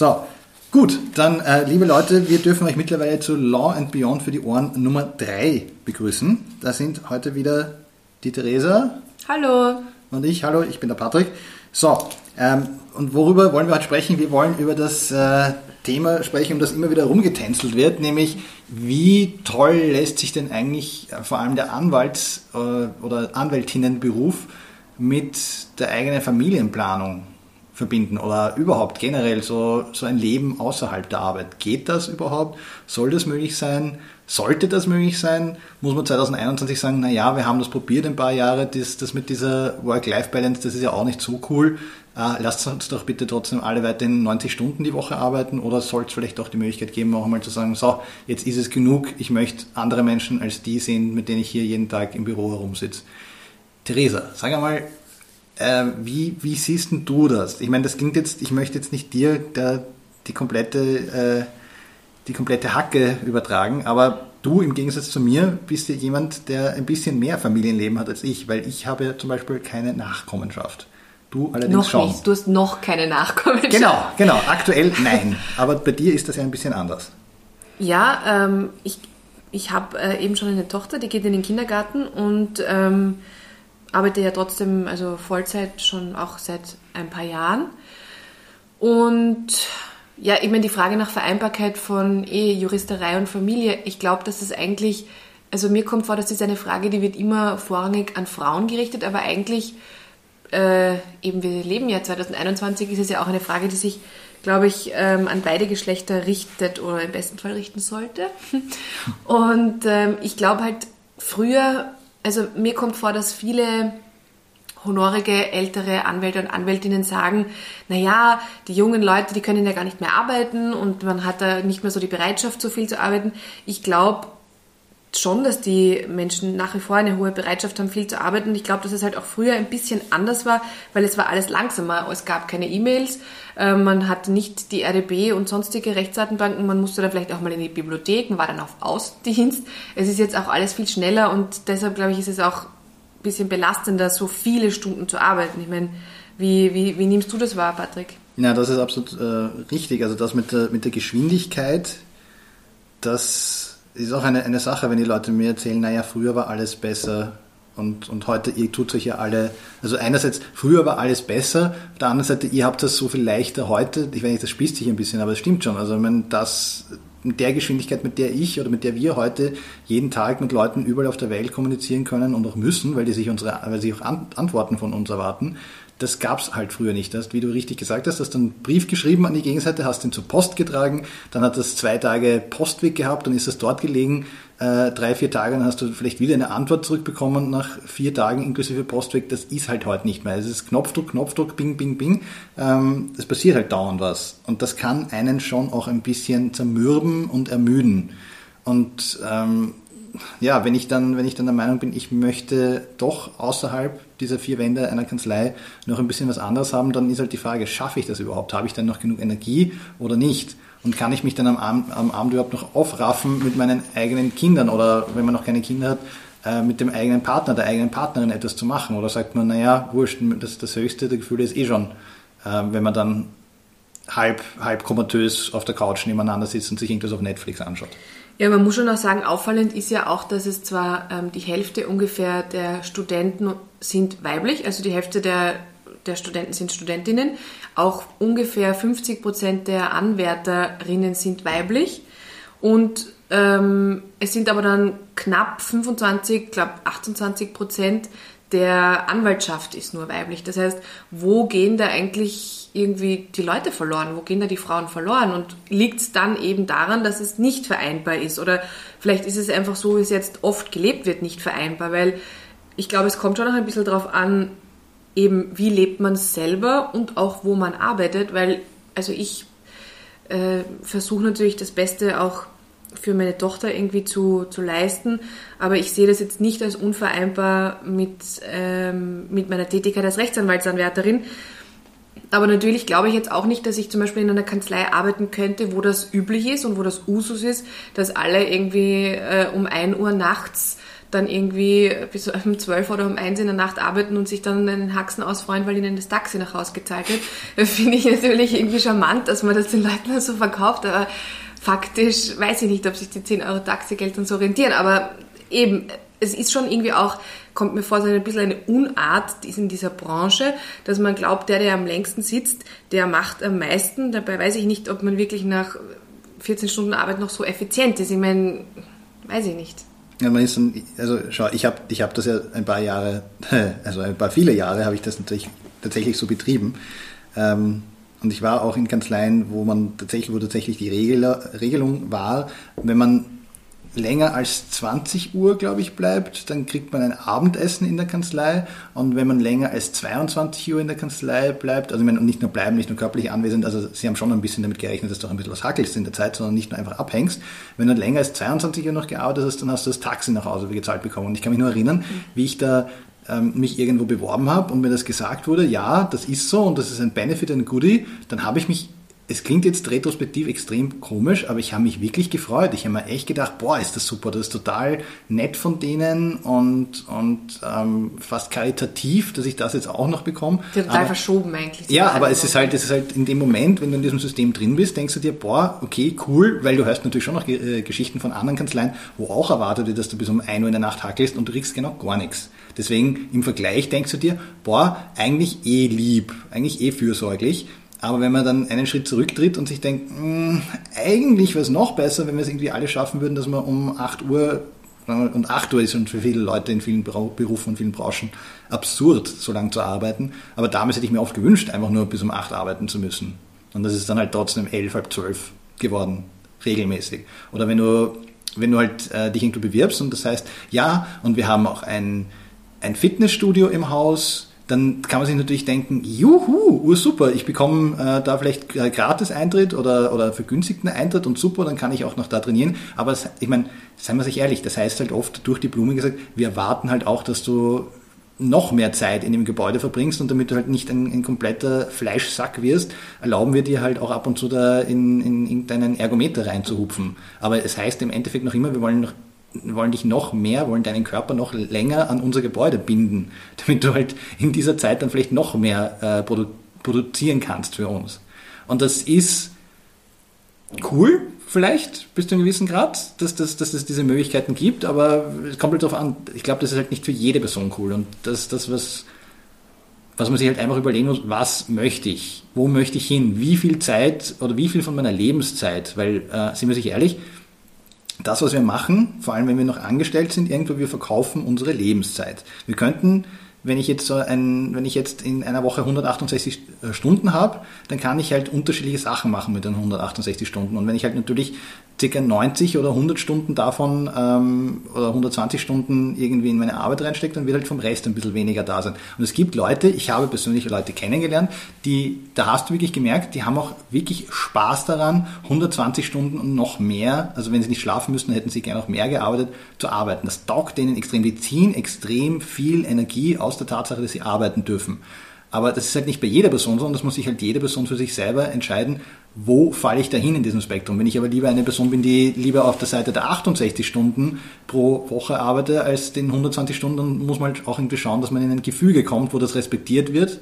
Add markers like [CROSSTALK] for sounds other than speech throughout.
So, gut, dann äh, liebe Leute, wir dürfen euch mittlerweile zu Law and Beyond für die Ohren Nummer 3 begrüßen. Da sind heute wieder die Theresa. Hallo. Und ich, hallo, ich bin der Patrick. So, ähm, und worüber wollen wir heute sprechen? Wir wollen über das äh, Thema sprechen, um das immer wieder rumgetänzelt wird, nämlich wie toll lässt sich denn eigentlich äh, vor allem der Anwalts- äh, oder Anwältinnenberuf mit der eigenen Familienplanung verbinden oder überhaupt generell so, so ein Leben außerhalb der Arbeit. Geht das überhaupt? Soll das möglich sein? Sollte das möglich sein? Muss man 2021 sagen, naja, wir haben das probiert ein paar Jahre, das, das mit dieser Work-Life-Balance, das ist ja auch nicht so cool. Äh, lasst uns doch bitte trotzdem alle weiterhin 90 Stunden die Woche arbeiten oder soll es vielleicht auch die Möglichkeit geben, auch einmal zu sagen, so, jetzt ist es genug, ich möchte andere Menschen als die sehen, mit denen ich hier jeden Tag im Büro herumsitze. Theresa, sag einmal, äh, wie, wie siehst du das? Ich meine, das klingt jetzt, ich möchte jetzt nicht dir der, die komplette, äh, die komplette Hacke übertragen, aber du im Gegensatz zu mir bist ja jemand, der ein bisschen mehr Familienleben hat als ich, weil ich habe ja zum Beispiel keine Nachkommenschaft. Du allerdings noch schon. Nicht. Du hast noch keine Nachkommenschaft. Genau, genau. [LAUGHS] Aktuell nein. Aber bei dir ist das ja ein bisschen anders. Ja, ähm, ich, ich habe äh, eben schon eine Tochter, die geht in den Kindergarten und ähm, arbeite ja trotzdem also Vollzeit schon auch seit ein paar Jahren. Und ja, ich meine, die Frage nach Vereinbarkeit von Ehe, Juristerei und Familie, ich glaube, dass das eigentlich, also mir kommt vor, das ist eine Frage, die wird immer vorrangig an Frauen gerichtet, aber eigentlich, äh, eben wir leben ja 2021, ist es ja auch eine Frage, die sich, glaube ich, ähm, an beide Geschlechter richtet oder im besten Fall richten sollte. [LAUGHS] Und ähm, ich glaube halt, früher also mir kommt vor, dass viele honorige ältere Anwälte und Anwältinnen sagen, naja, die jungen Leute, die können ja gar nicht mehr arbeiten und man hat da nicht mehr so die Bereitschaft, so viel zu arbeiten. Ich glaube, schon, dass die Menschen nach wie vor eine hohe Bereitschaft haben, viel zu arbeiten. Ich glaube, dass es halt auch früher ein bisschen anders war, weil es war alles langsamer. Es gab keine E-Mails, äh, man hatte nicht die RDB und sonstige Rechtsdatenbanken, man musste dann vielleicht auch mal in die Bibliothek, man war dann auf Ausdienst. Es ist jetzt auch alles viel schneller und deshalb, glaube ich, ist es auch ein bisschen belastender, so viele Stunden zu arbeiten. Ich meine, wie, wie, wie nimmst du das wahr, Patrick? Ja, das ist absolut äh, richtig. Also das mit der, mit der Geschwindigkeit, das ist auch eine, eine Sache, wenn die Leute mir erzählen, naja, früher war alles besser und, und heute, ihr tut euch ja alle, also einerseits, früher war alles besser, auf der anderen Seite, ihr habt das so viel leichter heute, ich weiß nicht, das spießt sich ein bisschen, aber es stimmt schon, also wenn das, mit der Geschwindigkeit, mit der ich oder mit der wir heute jeden Tag mit Leuten überall auf der Welt kommunizieren können und auch müssen, weil die sich unsere, weil sie auch Antworten von uns erwarten, das gab es halt früher nicht. Das, wie du richtig gesagt hast, hast du einen Brief geschrieben an die Gegenseite, hast ihn zur Post getragen, dann hat das zwei Tage Postweg gehabt, dann ist es dort gelegen, äh, drei, vier Tage, dann hast du vielleicht wieder eine Antwort zurückbekommen nach vier Tagen inklusive Postweg. Das ist halt heute nicht mehr. Es ist Knopfdruck, Knopfdruck, bing, bing, bing. Ähm, es passiert halt dauernd was. Und das kann einen schon auch ein bisschen zermürben und ermüden. Und ähm, ja, wenn ich dann, wenn ich dann der Meinung bin, ich möchte doch außerhalb dieser vier Wände einer Kanzlei noch ein bisschen was anderes haben, dann ist halt die Frage, schaffe ich das überhaupt? Habe ich dann noch genug Energie oder nicht? Und kann ich mich dann am Abend, am Abend überhaupt noch aufraffen mit meinen eigenen Kindern oder wenn man noch keine Kinder hat, äh, mit dem eigenen Partner, der eigenen Partnerin etwas zu machen? Oder sagt man, naja, wurscht, das, das höchste der Gefühle ist eh schon, äh, wenn man dann halb, halb komatös auf der Couch nebeneinander sitzt und sich irgendwas auf Netflix anschaut. Ja, man muss schon auch sagen, auffallend ist ja auch, dass es zwar ähm, die Hälfte ungefähr der Studenten sind weiblich, also die Hälfte der, der Studenten sind Studentinnen, auch ungefähr 50 Prozent der Anwärterinnen sind weiblich. Und ähm, es sind aber dann knapp 25, glaube 28 Prozent der Anwaltschaft ist nur weiblich. Das heißt, wo gehen da eigentlich irgendwie die Leute verloren? Wo gehen da die Frauen verloren? Und liegt es dann eben daran, dass es nicht vereinbar ist? Oder vielleicht ist es einfach so, wie es jetzt oft gelebt wird, nicht vereinbar? Weil ich glaube, es kommt schon noch ein bisschen darauf an, eben wie lebt man selber und auch wo man arbeitet. Weil, also ich äh, versuche natürlich das Beste auch für meine Tochter irgendwie zu, zu leisten. Aber ich sehe das jetzt nicht als unvereinbar mit, ähm, mit meiner Tätigkeit als Rechtsanwaltsanwärterin. Aber natürlich glaube ich jetzt auch nicht, dass ich zum Beispiel in einer Kanzlei arbeiten könnte, wo das üblich ist und wo das Usus ist, dass alle irgendwie äh, um 1 Uhr nachts dann irgendwie bis um 12 oder um 1 in der Nacht arbeiten und sich dann einen Haxen ausfreuen, weil ihnen das Taxi nach Hause gezahlt wird. [LAUGHS] Finde ich natürlich irgendwie charmant, dass man das den Leuten so verkauft, aber faktisch weiß ich nicht, ob sich die 10 Euro Taxigeld dann so orientieren, aber eben, es ist schon irgendwie auch, kommt mir vor, so ein bisschen eine Unart in dieser Branche, dass man glaubt, der, der am längsten sitzt, der macht am meisten. Dabei weiß ich nicht, ob man wirklich nach 14 Stunden Arbeit noch so effizient ist. Ich meine, weiß ich nicht. Ja, man ist dann, also schau, ich habe ich hab das ja ein paar Jahre, [LAUGHS] also ein paar viele Jahre habe ich das natürlich tatsächlich so betrieben. Ähm, und ich war auch in Kanzleien, wo man tatsächlich, wo tatsächlich die Regel, Regelung war, wenn man länger als 20 Uhr, glaube ich, bleibt, dann kriegt man ein Abendessen in der Kanzlei. Und wenn man länger als 22 Uhr in der Kanzlei bleibt, also ich meine, nicht nur bleiben, nicht nur körperlich anwesend, also sie haben schon ein bisschen damit gerechnet, dass du auch ein bisschen was hackelst in der Zeit, sondern nicht nur einfach abhängst. Wenn du länger als 22 Uhr noch gearbeitet hast, dann hast du das Taxi nach Hause gezahlt bekommen. Und ich kann mich nur erinnern, wie ich da ähm, mich irgendwo beworben habe und mir das gesagt wurde, ja, das ist so und das ist ein Benefit, ein Goodie, dann habe ich mich es klingt jetzt retrospektiv extrem komisch, aber ich habe mich wirklich gefreut. Ich habe mir echt gedacht, boah, ist das super, das ist total nett von denen und, und ähm, fast karitativ, dass ich das jetzt auch noch bekomme. Total aber, verschoben eigentlich. Ja, aber es ist halt, es ist halt in dem Moment, wenn du in diesem System drin bist, denkst du dir, boah, okay, cool, weil du hörst natürlich schon noch äh, Geschichten von anderen Kanzleien, wo auch erwartet wird, dass du bis um 1 Uhr in der Nacht hackelst und du kriegst genau gar nichts. Deswegen im Vergleich denkst du dir, boah, eigentlich eh lieb, eigentlich eh fürsorglich. Aber wenn man dann einen Schritt zurücktritt und sich denkt, mh, hm, eigentlich wäre es noch besser, wenn wir es irgendwie alle schaffen würden, dass wir um 8 Uhr, und 8 Uhr ist schon für viele Leute in vielen Berufen und vielen Branchen absurd, so lange zu arbeiten. Aber damals hätte ich mir oft gewünscht, einfach nur bis um 8 arbeiten zu müssen. Und das ist dann halt trotzdem 11, halb 12 geworden, regelmäßig. Oder wenn du, wenn du halt äh, dich irgendwo bewirbst und das heißt, ja, und wir haben auch ein, ein Fitnessstudio im Haus, dann kann man sich natürlich denken, juhu, super, ich bekomme äh, da vielleicht äh, gratis Eintritt oder, oder vergünstigten Eintritt und super, dann kann ich auch noch da trainieren. Aber es, ich meine, seien wir sich ehrlich, das heißt halt oft durch die Blume gesagt, wir erwarten halt auch, dass du noch mehr Zeit in dem Gebäude verbringst und damit du halt nicht ein, ein kompletter Fleischsack wirst, erlauben wir dir halt auch ab und zu da in, in, in deinen Ergometer reinzuhupfen. Aber es heißt im Endeffekt noch immer, wir wollen noch wollen dich noch mehr, wollen deinen Körper noch länger an unser Gebäude binden, [LAUGHS] damit du halt in dieser Zeit dann vielleicht noch mehr äh, produ produzieren kannst für uns. Und das ist cool, vielleicht bis zu einem gewissen Grad, dass, dass, dass es diese Möglichkeiten gibt, aber es kommt halt darauf an. Ich glaube, das ist halt nicht für jede Person cool. Und das, das was, was man sich halt einfach überlegen muss, was möchte ich? Wo möchte ich hin? Wie viel Zeit oder wie viel von meiner Lebenszeit? Weil, äh, sind wir sich ehrlich, das, was wir machen, vor allem wenn wir noch angestellt sind, irgendwo, wir verkaufen unsere Lebenszeit. Wir könnten wenn ich jetzt so ein, wenn ich jetzt in einer Woche 168 äh, Stunden habe, dann kann ich halt unterschiedliche Sachen machen mit den 168 Stunden. Und wenn ich halt natürlich ca. 90 oder 100 Stunden davon ähm, oder 120 Stunden irgendwie in meine Arbeit reinstecke, dann wird halt vom Rest ein bisschen weniger da sein. Und es gibt Leute, ich habe persönlich Leute kennengelernt, die, da hast du wirklich gemerkt, die haben auch wirklich Spaß daran, 120 Stunden und noch mehr, also wenn sie nicht schlafen müssten, hätten sie gerne auch mehr gearbeitet, zu arbeiten. Das taugt denen extrem. Die ziehen extrem viel Energie aus aus der Tatsache, dass sie arbeiten dürfen. Aber das ist halt nicht bei jeder Person so und das muss sich halt jede Person für sich selber entscheiden, wo falle ich dahin in diesem Spektrum. Wenn ich aber lieber eine Person bin, die lieber auf der Seite der 68 Stunden pro Woche arbeite als den 120 Stunden, dann muss man halt auch irgendwie schauen, dass man in ein Gefüge kommt, wo das respektiert wird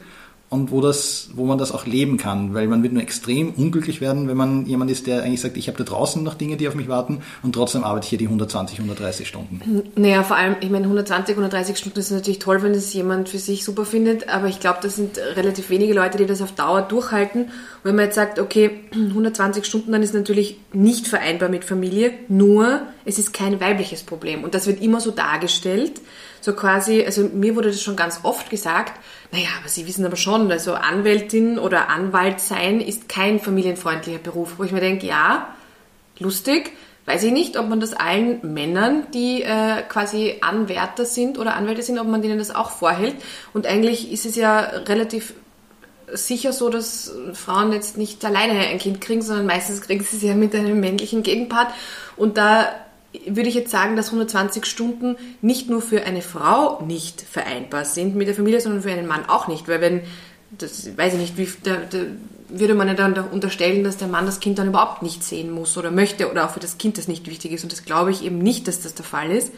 und wo, das, wo man das auch leben kann, weil man wird nur extrem unglücklich werden, wenn man jemand ist, der eigentlich sagt, ich habe da draußen noch Dinge, die auf mich warten und trotzdem arbeite ich hier die 120, 130 Stunden. Naja, vor allem, ich meine, 120, 130 Stunden ist natürlich toll, wenn das jemand für sich super findet, aber ich glaube, das sind relativ wenige Leute, die das auf Dauer durchhalten. Und wenn man jetzt sagt, okay, [CLEARS THROAT] 120 Stunden, dann ist natürlich nicht vereinbar mit Familie, nur es ist kein weibliches Problem. Und das wird immer so dargestellt, so quasi, also mir wurde das schon ganz oft gesagt, naja, aber Sie wissen aber schon, also Anwältin oder Anwalt sein ist kein familienfreundlicher Beruf, wo ich mir denke, ja, lustig, weiß ich nicht, ob man das allen Männern, die äh, quasi Anwärter sind oder Anwälte sind, ob man denen das auch vorhält. Und eigentlich ist es ja relativ sicher so, dass Frauen jetzt nicht alleine ein Kind kriegen, sondern meistens kriegen sie es ja mit einem männlichen Gegenpart. Und da würde ich jetzt sagen, dass 120 Stunden nicht nur für eine Frau nicht vereinbar sind mit der Familie, sondern für einen Mann auch nicht. Weil wenn, das weiß ich nicht, wie, da, da würde man ja dann unterstellen, dass der Mann das Kind dann überhaupt nicht sehen muss oder möchte oder auch für das Kind das nicht wichtig ist. Und das glaube ich eben nicht, dass das der Fall ist.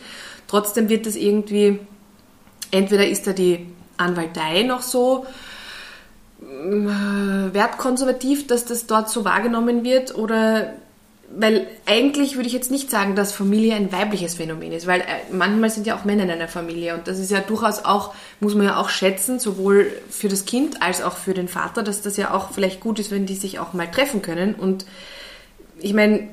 trotzdem wird das irgendwie, entweder ist da die Anwaltei noch so äh, wertkonservativ, dass das dort so wahrgenommen wird oder weil eigentlich würde ich jetzt nicht sagen, dass Familie ein weibliches Phänomen ist, weil äh, manchmal sind ja auch Männer in einer Familie und das ist ja durchaus auch, muss man ja auch schätzen, sowohl für das Kind als auch für den Vater, dass das ja auch vielleicht gut ist, wenn die sich auch mal treffen können und ich meine,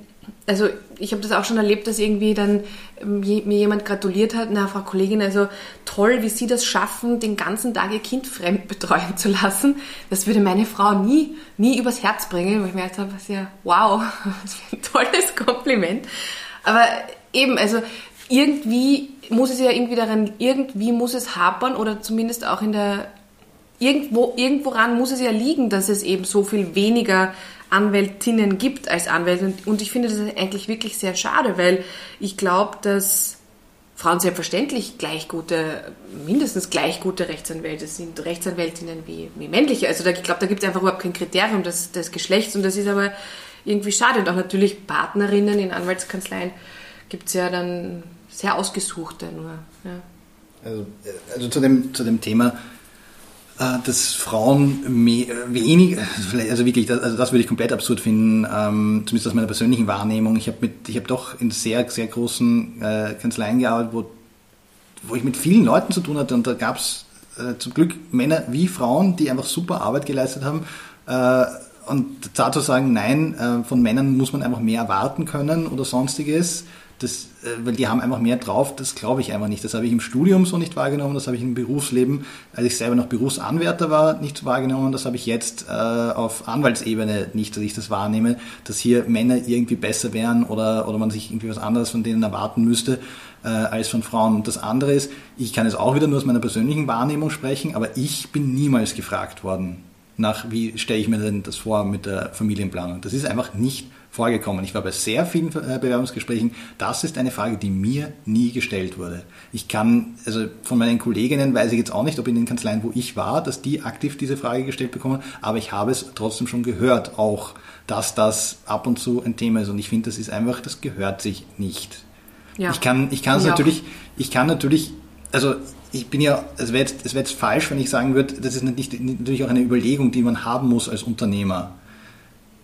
also ich habe das auch schon erlebt, dass irgendwie dann ähm, mir jemand gratuliert hat, na Frau Kollegin, also toll, wie Sie das schaffen, den ganzen Tag Ihr Kind fremd [LAUGHS] betreuen zu lassen. Das würde meine Frau nie, nie übers Herz bringen, weil ich mir gedacht habe, ja, wow, [LAUGHS] was für ein tolles Kompliment. Aber eben, also irgendwie muss es ja irgendwie daran, irgendwie muss es hapern oder zumindest auch in der, irgendwo, irgendworan muss es ja liegen, dass es eben so viel weniger Anwältinnen gibt als Anwälte. Und ich finde das eigentlich wirklich sehr schade, weil ich glaube, dass Frauen selbstverständlich gleich gute, mindestens gleich gute Rechtsanwälte sind, Rechtsanwältinnen wie, wie männliche. Also da, ich glaube, da gibt es einfach überhaupt kein Kriterium des, des Geschlechts und das ist aber irgendwie schade. Und auch natürlich Partnerinnen in Anwaltskanzleien gibt es ja dann sehr ausgesuchte nur. Ja. Also, also zu, dem, zu dem Thema äh, dass Frauen mehr, wenig, also wirklich, also das würde ich komplett absurd finden, ähm, zumindest aus meiner persönlichen Wahrnehmung. Ich habe mit, ich habe doch in sehr, sehr großen äh, Kanzleien gearbeitet, wo, wo ich mit vielen Leuten zu tun hatte und da gab es äh, zum Glück Männer wie Frauen, die einfach super Arbeit geleistet haben. Äh, und da zu sagen, nein, äh, von Männern muss man einfach mehr erwarten können oder sonstiges, das, äh, weil die haben einfach mehr drauf, das glaube ich einfach nicht. Das habe ich im Studium so nicht wahrgenommen, das habe ich im Berufsleben, als ich selber noch Berufsanwärter war, nicht wahrgenommen, das habe ich jetzt äh, auf Anwaltsebene nicht, dass ich das wahrnehme, dass hier Männer irgendwie besser wären oder, oder man sich irgendwie was anderes von denen erwarten müsste äh, als von Frauen. Und das andere ist, ich kann jetzt auch wieder nur aus meiner persönlichen Wahrnehmung sprechen, aber ich bin niemals gefragt worden nach, wie stelle ich mir denn das vor mit der Familienplanung. Das ist einfach nicht vorgekommen. Ich war bei sehr vielen äh, Bewerbungsgesprächen. Das ist eine Frage, die mir nie gestellt wurde. Ich kann, also von meinen Kolleginnen weiß ich jetzt auch nicht, ob in den Kanzleien, wo ich war, dass die aktiv diese Frage gestellt bekommen, aber ich habe es trotzdem schon gehört, auch, dass das ab und zu ein Thema ist. Und ich finde, das ist einfach, das gehört sich nicht. Ja. Ich kann, ich kann es natürlich, ich kann natürlich, also ich bin ja, es wäre jetzt, wär jetzt falsch, wenn ich sagen würde, das ist natürlich auch eine Überlegung, die man haben muss als Unternehmer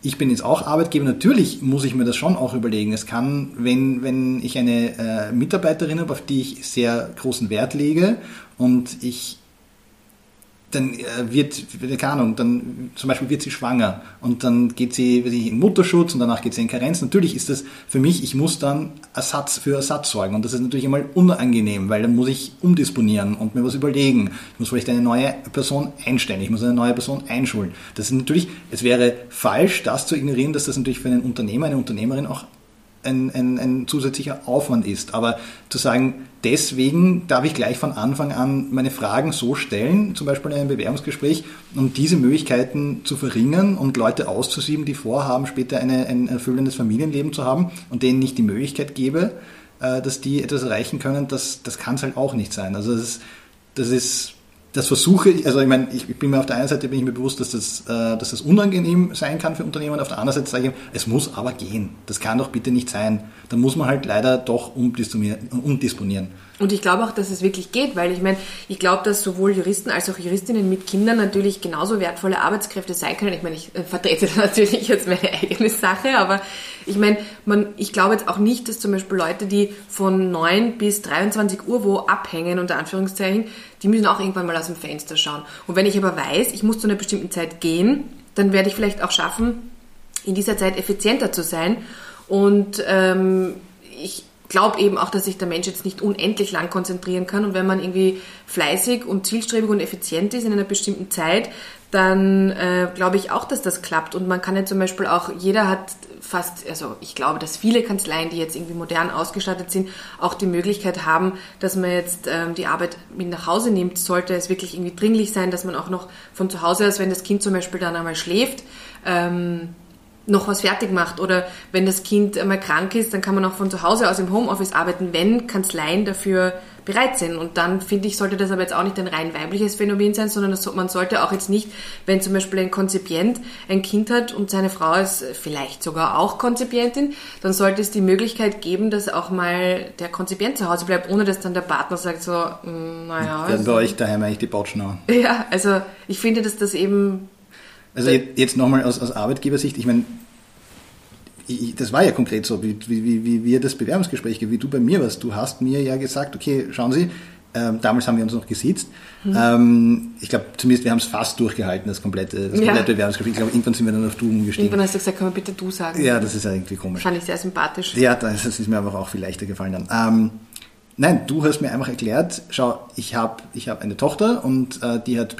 ich bin jetzt auch Arbeitgeber, natürlich muss ich mir das schon auch überlegen. Es kann, wenn, wenn ich eine äh, Mitarbeiterin habe, auf die ich sehr großen Wert lege und ich dann äh, wird, keine Ahnung, dann zum Beispiel wird sie schwanger und dann geht sie in Mutterschutz und danach geht sie in Karenz. Natürlich ist das für mich, ich muss dann Ersatz für Ersatz sorgen und das ist natürlich einmal unangenehm, weil dann muss ich umdisponieren und mir was überlegen. Ich muss vielleicht eine neue Person einstellen, ich muss eine neue Person einschulen. Das ist natürlich, es wäre falsch, das zu ignorieren, dass das natürlich für einen Unternehmer, eine Unternehmerin auch ein, ein, ein zusätzlicher Aufwand ist. Aber zu sagen, deswegen darf ich gleich von Anfang an meine Fragen so stellen, zum Beispiel in einem Bewerbungsgespräch, um diese Möglichkeiten zu verringern und Leute auszusieben, die vorhaben, später eine, ein erfüllendes Familienleben zu haben und denen nicht die Möglichkeit gebe, äh, dass die etwas erreichen können, das, das kann es halt auch nicht sein. Also das ist, das ist das versuche ich, also ich meine, ich bin mir auf der einen Seite bin ich mir bewusst, dass das, äh, dass das unangenehm sein kann für Unternehmen, auf der anderen Seite sage ich, es muss aber gehen. Das kann doch bitte nicht sein. Da muss man halt leider doch umdisponieren. Und ich glaube auch, dass es wirklich geht, weil ich meine, ich glaube, dass sowohl Juristen als auch Juristinnen mit Kindern natürlich genauso wertvolle Arbeitskräfte sein können. Ich meine, ich äh, vertrete [LAUGHS] natürlich jetzt meine eigene Sache, aber ich meine, man, ich glaube jetzt auch nicht, dass zum Beispiel Leute, die von 9 bis 23 Uhr wo abhängen, unter Anführungszeichen, die müssen auch irgendwann mal aus dem Fenster schauen. Und wenn ich aber weiß, ich muss zu einer bestimmten Zeit gehen, dann werde ich vielleicht auch schaffen, in dieser Zeit effizienter zu sein. Und ähm, ich, glaube eben auch, dass sich der Mensch jetzt nicht unendlich lang konzentrieren kann. Und wenn man irgendwie fleißig und zielstrebig und effizient ist in einer bestimmten Zeit, dann äh, glaube ich auch, dass das klappt. Und man kann ja zum Beispiel auch, jeder hat fast, also ich glaube, dass viele Kanzleien, die jetzt irgendwie modern ausgestattet sind, auch die Möglichkeit haben, dass man jetzt ähm, die Arbeit mit nach Hause nimmt. Sollte es wirklich irgendwie dringlich sein, dass man auch noch von zu Hause aus, wenn das Kind zum Beispiel dann einmal schläft, ähm, noch was fertig macht oder wenn das Kind einmal krank ist, dann kann man auch von zu Hause aus im Homeoffice arbeiten, wenn Kanzleien dafür bereit sind. Und dann finde ich, sollte das aber jetzt auch nicht ein rein weibliches Phänomen sein, sondern das, man sollte auch jetzt nicht, wenn zum Beispiel ein Konzipient ein Kind hat und seine Frau ist vielleicht sogar auch Konzipientin, dann sollte es die Möglichkeit geben, dass auch mal der Konzipient zu Hause bleibt, ohne dass dann der Partner sagt so, mm, naja. Werden also, bei euch daheim eigentlich die Bautschen auch? [LAUGHS] Ja, also ich finde, dass das eben... Also jetzt nochmal aus, aus Arbeitgebersicht, ich meine, ich, das war ja konkret so, wie, wie, wie wir das Bewerbungsgespräch, wie du bei mir warst. Du hast mir ja gesagt, okay, schauen Sie, ähm, damals haben wir uns noch gesitzt. Mhm. Ähm, ich glaube, zumindest wir haben es fast durchgehalten, das komplette, das komplette ja. Bewerbungsgespräch. Ich glaube, irgendwann sind wir dann auf Du umgestiegen. Irgendwann hast du gesagt, kann man bitte Du sagen? Ja, das ist ja irgendwie komisch. Fand ich sehr sympathisch. Ja, das ist mir einfach auch viel leichter gefallen dann. Ähm, nein, du hast mir einfach erklärt, schau, ich habe ich hab eine Tochter und äh, die hat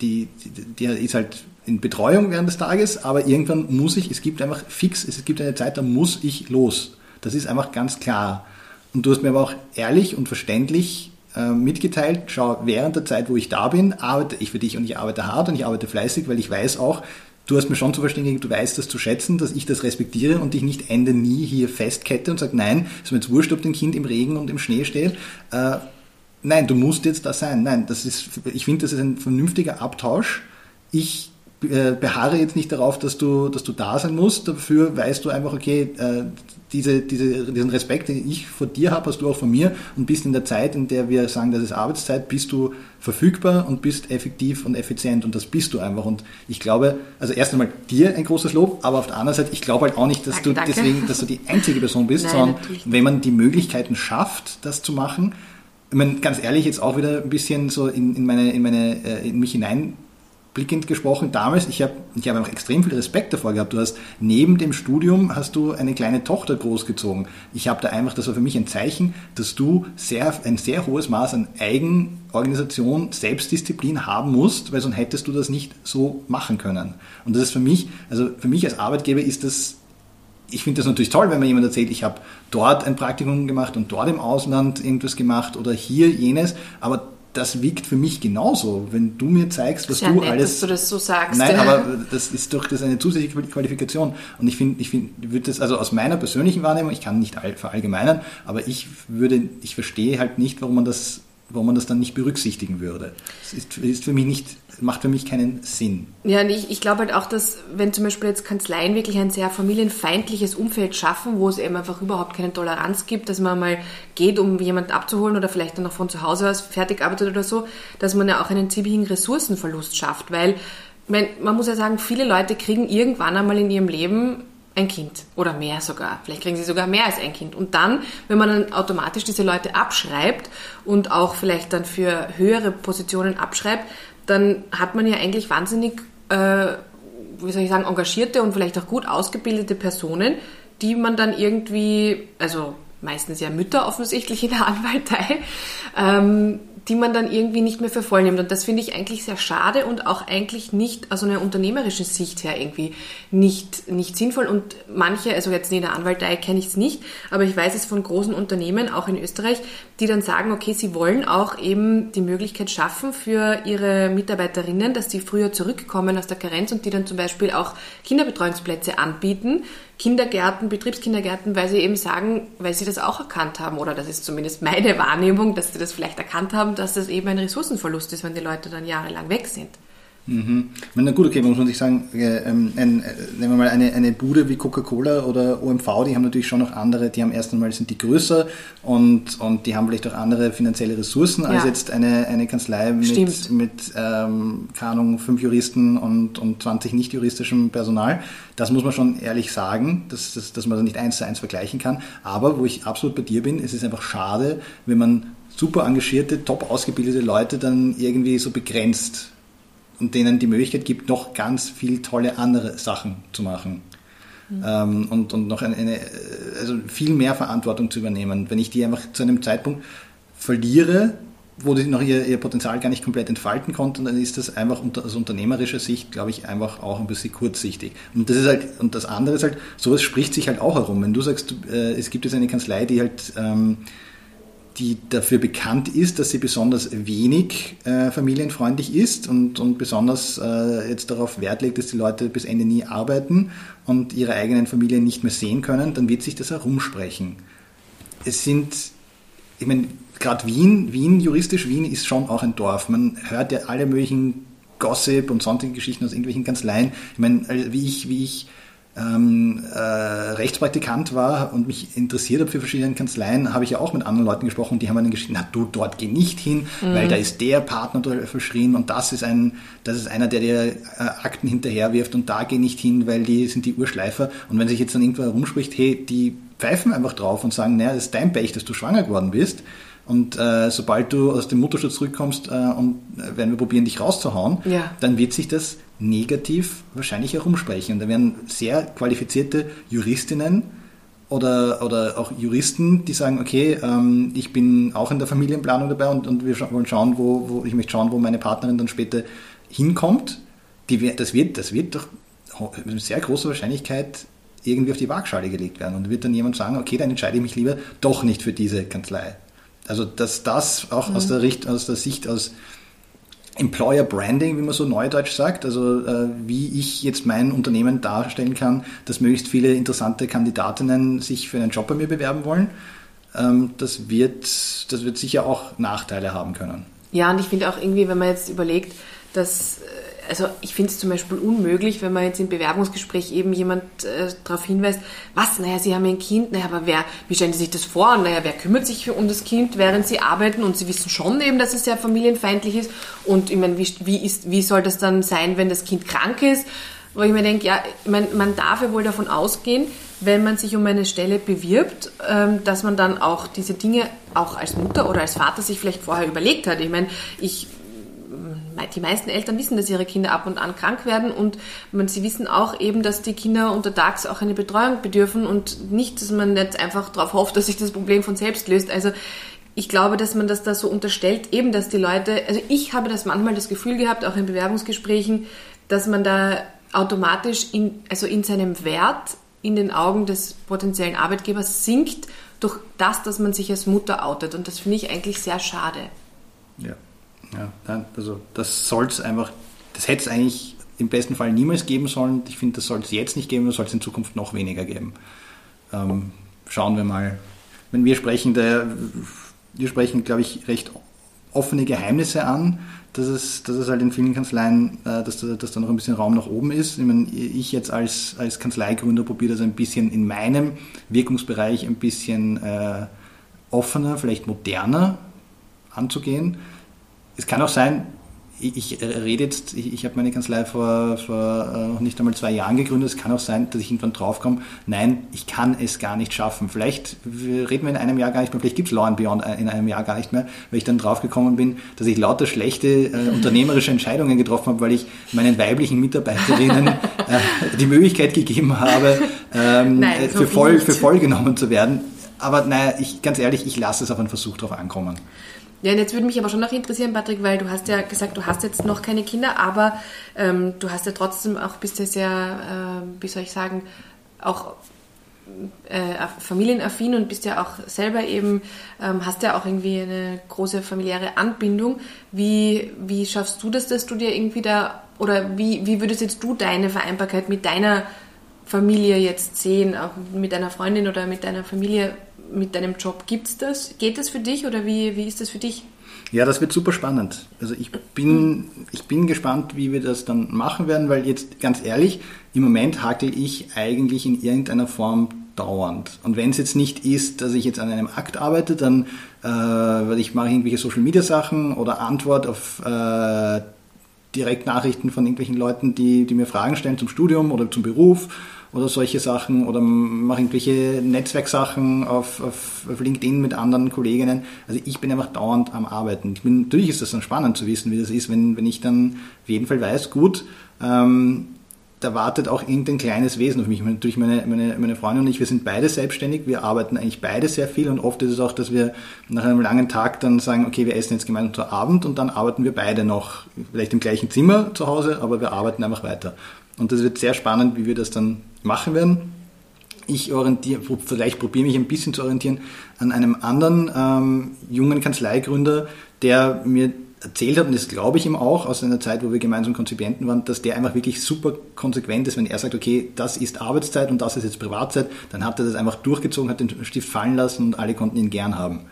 die, die, die ist halt in Betreuung während des Tages, aber irgendwann muss ich, es gibt einfach fix, es gibt eine Zeit, da muss ich los. Das ist einfach ganz klar. Und du hast mir aber auch ehrlich und verständlich äh, mitgeteilt, schau, während der Zeit, wo ich da bin, arbeite ich für dich und ich arbeite hart und ich arbeite fleißig, weil ich weiß auch, du hast mir schon zu verstehen gegeben, du weißt das zu schätzen, dass ich das respektiere und dich nicht Ende nie hier festkette und sage, nein, ist mir jetzt wurscht, ob dein Kind im Regen und im Schnee steht. Äh, nein, du musst jetzt da sein. Nein, das ist, ich finde, das ist ein vernünftiger Abtausch. Ich beharre jetzt nicht darauf, dass du, dass du da sein musst. Dafür weißt du einfach, okay, äh, diese, diese, diesen Respekt, den ich vor dir habe, hast du auch von mir und bist in der Zeit, in der wir sagen, das ist Arbeitszeit, bist du verfügbar und bist effektiv und effizient und das bist du einfach. Und ich glaube, also erst einmal dir ein großes Lob, aber auf der anderen Seite, ich glaube halt auch nicht, dass danke, du danke. deswegen, dass du die einzige Person bist, Nein, sondern wenn man die Möglichkeiten schafft, das zu machen, ich meine, ganz ehrlich, jetzt auch wieder ein bisschen so in, in meine, in meine, in mich hinein rückblickend gesprochen, damals, ich habe ich hab einfach extrem viel Respekt davor gehabt. Du hast neben dem Studium hast du eine kleine Tochter großgezogen. Ich habe da einfach, das war für mich ein Zeichen, dass du sehr, ein sehr hohes Maß an Eigenorganisation, Selbstdisziplin haben musst, weil sonst hättest du das nicht so machen können. Und das ist für mich, also für mich als Arbeitgeber ist das ich finde das natürlich toll, wenn mir jemand erzählt, ich habe dort ein Praktikum gemacht und dort im Ausland irgendwas gemacht oder hier jenes, aber das wiegt für mich genauso. Wenn du mir zeigst, was ja du nett, alles. Dass du das so sagst. Nein, [LAUGHS] aber das ist doch das eine zusätzliche Qualifikation. Und ich finde, ich finde, würde das, also aus meiner persönlichen Wahrnehmung, ich kann nicht verallgemeinern, aber ich würde, ich verstehe halt nicht, warum man das warum man das dann nicht berücksichtigen würde. Das ist, ist für mich nicht, macht für mich keinen Sinn. Ja, und ich, ich glaube halt auch, dass wenn zum Beispiel jetzt Kanzleien wirklich ein sehr familienfeindliches Umfeld schaffen, wo es eben einfach überhaupt keine Toleranz gibt, dass man mal geht, um jemanden abzuholen oder vielleicht dann noch von zu Hause aus fertig arbeitet oder so, dass man ja auch einen ziemlichen Ressourcenverlust schafft, weil man, man muss ja sagen, viele Leute kriegen irgendwann einmal in ihrem Leben ein Kind oder mehr sogar. Vielleicht kriegen sie sogar mehr als ein Kind. Und dann, wenn man dann automatisch diese Leute abschreibt und auch vielleicht dann für höhere Positionen abschreibt, dann hat man ja eigentlich wahnsinnig, äh, wie soll ich sagen, engagierte und vielleicht auch gut ausgebildete Personen, die man dann irgendwie, also meistens ja Mütter offensichtlich in der Anwaltei, ähm, die man dann irgendwie nicht mehr für voll nimmt. Und das finde ich eigentlich sehr schade und auch eigentlich nicht aus einer unternehmerischen Sicht her irgendwie nicht, nicht sinnvoll. Und manche, also jetzt in der Anwaltei kenne ich es nicht, aber ich weiß es von großen Unternehmen, auch in Österreich, die dann sagen, okay, sie wollen auch eben die Möglichkeit schaffen für ihre Mitarbeiterinnen, dass die früher zurückkommen aus der Karenz und die dann zum Beispiel auch Kinderbetreuungsplätze anbieten, Kindergärten, Betriebskindergärten, weil sie eben sagen, weil sie das auch erkannt haben, oder das ist zumindest meine Wahrnehmung, dass sie das vielleicht erkannt haben, dass das eben ein Ressourcenverlust ist, wenn die Leute dann jahrelang weg sind. Mhm. Na gut, okay, muss man sich sagen, äh, ähm, ein, äh, nehmen wir mal eine, eine Bude wie Coca-Cola oder OMV, die haben natürlich schon noch andere, die haben erst einmal sind die größer und, und die haben vielleicht auch andere finanzielle Ressourcen ja. als jetzt eine, eine Kanzlei mit, mit ähm, keine Ahnung, fünf Juristen und, und 20 nicht juristischem Personal. Das muss man schon ehrlich sagen, dass, dass, dass man das nicht eins zu eins vergleichen kann. Aber wo ich absolut bei dir bin, es ist einfach schade, wenn man super engagierte, top ausgebildete Leute dann irgendwie so begrenzt und denen die Möglichkeit gibt, noch ganz viel tolle andere Sachen zu machen. Mhm. Ähm, und, und noch eine, eine, also viel mehr Verantwortung zu übernehmen. Wenn ich die einfach zu einem Zeitpunkt verliere, wo die noch ihr, ihr Potenzial gar nicht komplett entfalten konnten, dann ist das einfach unter, aus unternehmerischer Sicht, glaube ich, einfach auch ein bisschen kurzsichtig. Und das ist halt, und das andere ist halt, sowas spricht sich halt auch herum. Wenn du sagst, äh, es gibt jetzt eine Kanzlei, die halt ähm, die dafür bekannt ist, dass sie besonders wenig äh, familienfreundlich ist und, und besonders äh, jetzt darauf Wert legt, dass die Leute bis Ende nie arbeiten und ihre eigenen Familien nicht mehr sehen können, dann wird sich das herumsprechen. Es sind ich meine, gerade Wien, Wien, juristisch Wien ist schon auch ein Dorf. Man hört ja alle möglichen Gossip und sonstige Geschichten aus irgendwelchen Kanzleien. Ich meine, wie ich, wie ich ähm, äh, Rechtspraktikant war und mich interessiert habe für verschiedene Kanzleien, habe ich ja auch mit anderen Leuten gesprochen, die haben dann geschrieben, na du, dort geh nicht hin, mhm. weil da ist der Partner verschrien und das ist ein, das ist einer, der dir äh, Akten hinterherwirft und da geh nicht hin, weil die sind die Urschleifer. Und wenn sich jetzt dann irgendwo herumspricht, hey, die pfeifen einfach drauf und sagen, naja, das ist dein Pech, dass du schwanger geworden bist. Und äh, sobald du aus dem Mutterschutz zurückkommst äh, und äh, werden wir probieren, dich rauszuhauen, ja. dann wird sich das negativ wahrscheinlich herumsprechen. Und da werden sehr qualifizierte Juristinnen oder, oder auch Juristen, die sagen, okay, ähm, ich bin auch in der Familienplanung dabei und, und wir wollen schauen, wo, wo ich möchte schauen, wo meine Partnerin dann später hinkommt. Die, das, wird, das wird doch mit sehr großer Wahrscheinlichkeit irgendwie auf die Waagschale gelegt werden. Und wird dann jemand sagen, okay, dann entscheide ich mich lieber doch nicht für diese Kanzlei. Also dass das auch mhm. aus, der Richt, aus der Sicht aus Employer Branding, wie man so neudeutsch sagt, also äh, wie ich jetzt mein Unternehmen darstellen kann, dass möglichst viele interessante Kandidatinnen sich für einen Job bei mir bewerben wollen, ähm, das, wird, das wird sicher auch Nachteile haben können. Ja, und ich finde auch irgendwie, wenn man jetzt überlegt, dass äh, also ich finde es zum Beispiel unmöglich, wenn man jetzt im Bewerbungsgespräch eben jemand äh, darauf hinweist, was, naja, Sie haben ein Kind, naja, aber wer, wie stellen Sie sich das vor? Naja, wer kümmert sich um das Kind, während Sie arbeiten und Sie wissen schon eben, dass es sehr familienfeindlich ist und ich meine, wie, wie, wie soll das dann sein, wenn das Kind krank ist? Wo ich mir denke, ja, ich mein, man darf ja wohl davon ausgehen, wenn man sich um eine Stelle bewirbt, ähm, dass man dann auch diese Dinge auch als Mutter oder als Vater sich vielleicht vorher überlegt hat. Ich meine, ich die meisten Eltern wissen, dass ihre Kinder ab und an krank werden und man, sie wissen auch eben, dass die Kinder untertags auch eine Betreuung bedürfen und nicht, dass man jetzt einfach darauf hofft, dass sich das Problem von selbst löst. Also ich glaube, dass man das da so unterstellt, eben, dass die Leute, also ich habe das manchmal das Gefühl gehabt, auch in Bewerbungsgesprächen, dass man da automatisch in, also in seinem Wert in den Augen des potenziellen Arbeitgebers sinkt durch das, dass man sich als Mutter outet. Und das finde ich eigentlich sehr schade. Ja. Ja, nein, also das soll es einfach, das hätte es eigentlich im besten Fall niemals geben sollen. Ich finde, das soll es jetzt nicht geben, das soll es in Zukunft noch weniger geben. Ähm, schauen wir mal. Wenn wir sprechen, der, wir sprechen, glaube ich, recht offene Geheimnisse an, dass es, dass es halt in vielen Kanzleien, äh, dass, da, dass da noch ein bisschen Raum nach oben ist. Ich, meine, ich jetzt als, als Kanzleigründer probiere das ein bisschen in meinem Wirkungsbereich ein bisschen äh, offener, vielleicht moderner anzugehen es kann auch sein, ich, rede jetzt, ich, ich habe meine Kanzlei vor, vor äh, noch nicht einmal zwei Jahren gegründet. Es kann auch sein, dass ich irgendwann draufkomme, nein, ich kann es gar nicht schaffen. Vielleicht reden wir in einem Jahr gar nicht mehr, vielleicht gibt es Law and Beyond in einem Jahr gar nicht mehr, weil ich dann draufgekommen bin, dass ich lauter schlechte äh, unternehmerische Entscheidungen getroffen habe, weil ich meinen weiblichen Mitarbeiterinnen [LAUGHS] äh, die Möglichkeit gegeben habe, ähm, nein, für, voll, für voll genommen zu werden. Aber naja, ich, ganz ehrlich, ich lasse es auf einen Versuch drauf ankommen. Ja, und jetzt würde mich aber schon noch interessieren, Patrick, weil du hast ja gesagt, du hast jetzt noch keine Kinder, aber ähm, du hast ja trotzdem auch, bist ja sehr, äh, wie soll ich sagen, auch äh, familienaffin und bist ja auch selber eben, ähm, hast ja auch irgendwie eine große familiäre Anbindung. Wie, wie schaffst du das, dass du dir irgendwie da, oder wie, wie würdest jetzt du deine Vereinbarkeit mit deiner Familie jetzt sehen, auch mit deiner Freundin oder mit deiner Familie mit deinem Job? Gibt's das? Geht das für dich oder wie, wie ist das für dich? Ja, das wird super spannend. Also ich bin, ich bin gespannt, wie wir das dann machen werden, weil jetzt ganz ehrlich, im Moment hakel ich eigentlich in irgendeiner Form dauernd. Und wenn es jetzt nicht ist, dass ich jetzt an einem Akt arbeite, dann äh, ich mache irgendwelche Social Media Sachen oder Antwort auf äh, Direktnachrichten von irgendwelchen Leuten, die, die mir Fragen stellen zum Studium oder zum Beruf oder solche Sachen oder mache irgendwelche Netzwerksachen auf, auf, auf, LinkedIn mit anderen Kolleginnen. Also ich bin einfach dauernd am Arbeiten. Bin, natürlich ist das dann spannend zu wissen, wie das ist, wenn, wenn ich dann auf jeden Fall weiß, gut, ähm, da wartet auch irgendein kleines Wesen auf mich. Natürlich meine, meine, meine Freundin und ich, wir sind beide selbstständig, wir arbeiten eigentlich beide sehr viel und oft ist es auch, dass wir nach einem langen Tag dann sagen, okay, wir essen jetzt gemeinsam zu Abend und dann arbeiten wir beide noch, vielleicht im gleichen Zimmer zu Hause, aber wir arbeiten einfach weiter. Und das wird sehr spannend, wie wir das dann machen werden. Ich orientiere, vielleicht probiere mich ein bisschen zu orientieren an einem anderen ähm, jungen Kanzleigründer, der mir erzählt hat, und das glaube ich ihm auch aus einer Zeit, wo wir gemeinsam Konzipienten waren, dass der einfach wirklich super konsequent ist, wenn er sagt, okay, das ist Arbeitszeit und das ist jetzt Privatzeit, dann hat er das einfach durchgezogen, hat den Stift fallen lassen und alle konnten ihn gern haben.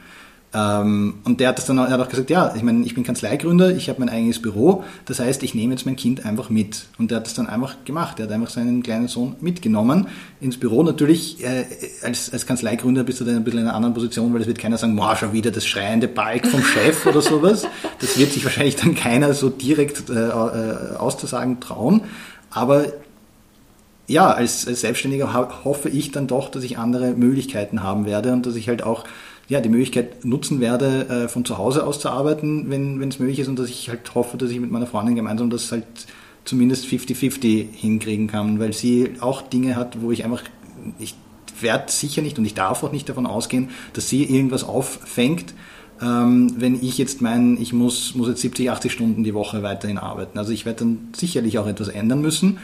Ähm, und der hat, das dann, er hat auch gesagt, ja, ich meine, ich bin Kanzleigründer, ich habe mein eigenes Büro, das heißt, ich nehme jetzt mein Kind einfach mit. Und der hat das dann einfach gemacht. Er hat einfach seinen kleinen Sohn mitgenommen ins Büro. Natürlich, äh, als, als Kanzleigründer bist du dann ein bisschen in einer anderen Position, weil es wird keiner sagen, wow, schon wieder das schreiende Balk vom Chef oder sowas. Das wird sich wahrscheinlich dann keiner so direkt äh, äh auszusagen trauen. Aber ja, als, als Selbstständiger hoffe ich dann doch, dass ich andere Möglichkeiten haben werde und dass ich halt auch ja, die Möglichkeit nutzen werde, äh, von zu Hause aus zu arbeiten, wenn es möglich ist und dass ich halt hoffe, dass ich mit meiner Freundin gemeinsam das halt zumindest 50-50 hinkriegen kann, weil sie auch Dinge hat, wo ich einfach, ich werde sicher nicht und ich darf auch nicht davon ausgehen, dass sie irgendwas auffängt, ähm, wenn ich jetzt meine, ich muss, muss jetzt 70, 80 Stunden die Woche weiterhin arbeiten. Also ich werde dann sicherlich auch etwas ändern müssen.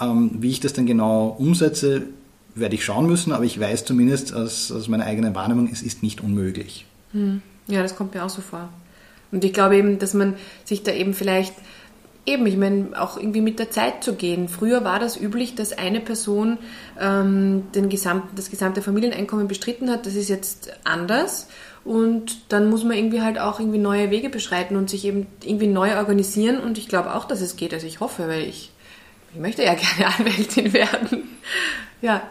Ähm, wie ich das dann genau umsetze, werde ich schauen müssen, aber ich weiß zumindest aus, aus meiner eigenen Wahrnehmung, es ist nicht unmöglich. Hm. Ja, das kommt mir auch so vor. Und ich glaube eben, dass man sich da eben vielleicht eben, ich meine, auch irgendwie mit der Zeit zu gehen. Früher war das üblich, dass eine Person ähm, den gesamten, das gesamte Familieneinkommen bestritten hat. Das ist jetzt anders. Und dann muss man irgendwie halt auch irgendwie neue Wege beschreiten und sich eben irgendwie neu organisieren. Und ich glaube auch, dass es geht. Also ich hoffe, weil ich, ich möchte ja [LAUGHS] gerne Anwältin werden. Ja,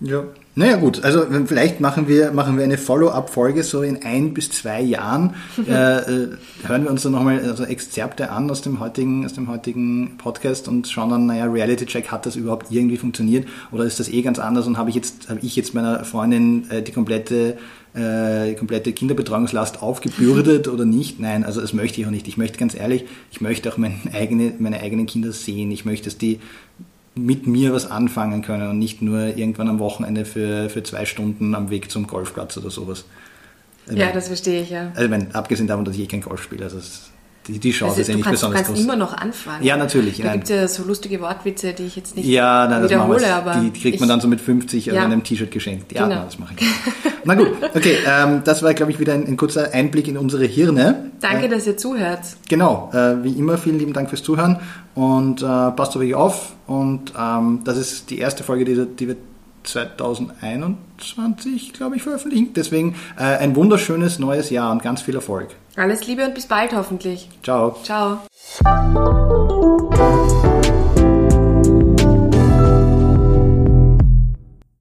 ja. Naja gut, also vielleicht machen wir, machen wir eine Follow-up-Folge so in ein bis zwei Jahren. [LAUGHS] äh, äh, hören wir uns dann nochmal also Exzerpte an aus dem heutigen, aus dem heutigen Podcast und schauen dann, naja, Reality-Check, hat das überhaupt irgendwie funktioniert oder ist das eh ganz anders und habe ich jetzt, habe ich jetzt meiner Freundin äh, die komplette äh, komplette Kinderbetreuungslast aufgebürdet [LAUGHS] oder nicht. Nein, also das möchte ich auch nicht. Ich möchte ganz ehrlich, ich möchte auch meine, eigene, meine eigenen Kinder sehen. Ich möchte, dass die mit mir was anfangen können und nicht nur irgendwann am Wochenende für, für zwei Stunden am Weg zum Golfplatz oder sowas. Also ja, das verstehe ich, ja. Also, ich meine, abgesehen davon, dass ich eh kein Golf spiele, also die, die Chance also, ist ja nicht kannst, besonders groß. Du kannst immer noch anfangen. Ja, natürlich. Da gibt es ja so lustige Wortwitze, die ich jetzt nicht ja, nein, wiederhole, aber... Die, die kriegt man dann so mit 50 ja. an einem T-Shirt geschenkt. Ja, genau. nein, das mache ich. Na gut, okay, ähm, das war, glaube ich, wieder ein, ein, kurzer Einblick in unsere Hirne. Danke, äh, dass ihr zuhört. Genau, äh, wie immer, vielen lieben Dank fürs Zuhören und äh, passt auf euch auf. Und ähm, das ist die erste Folge, die, die wir 2021, glaube ich, veröffentlichen. Deswegen äh, ein wunderschönes neues Jahr und ganz viel Erfolg. Alles Liebe und bis bald hoffentlich. Ciao. Ciao.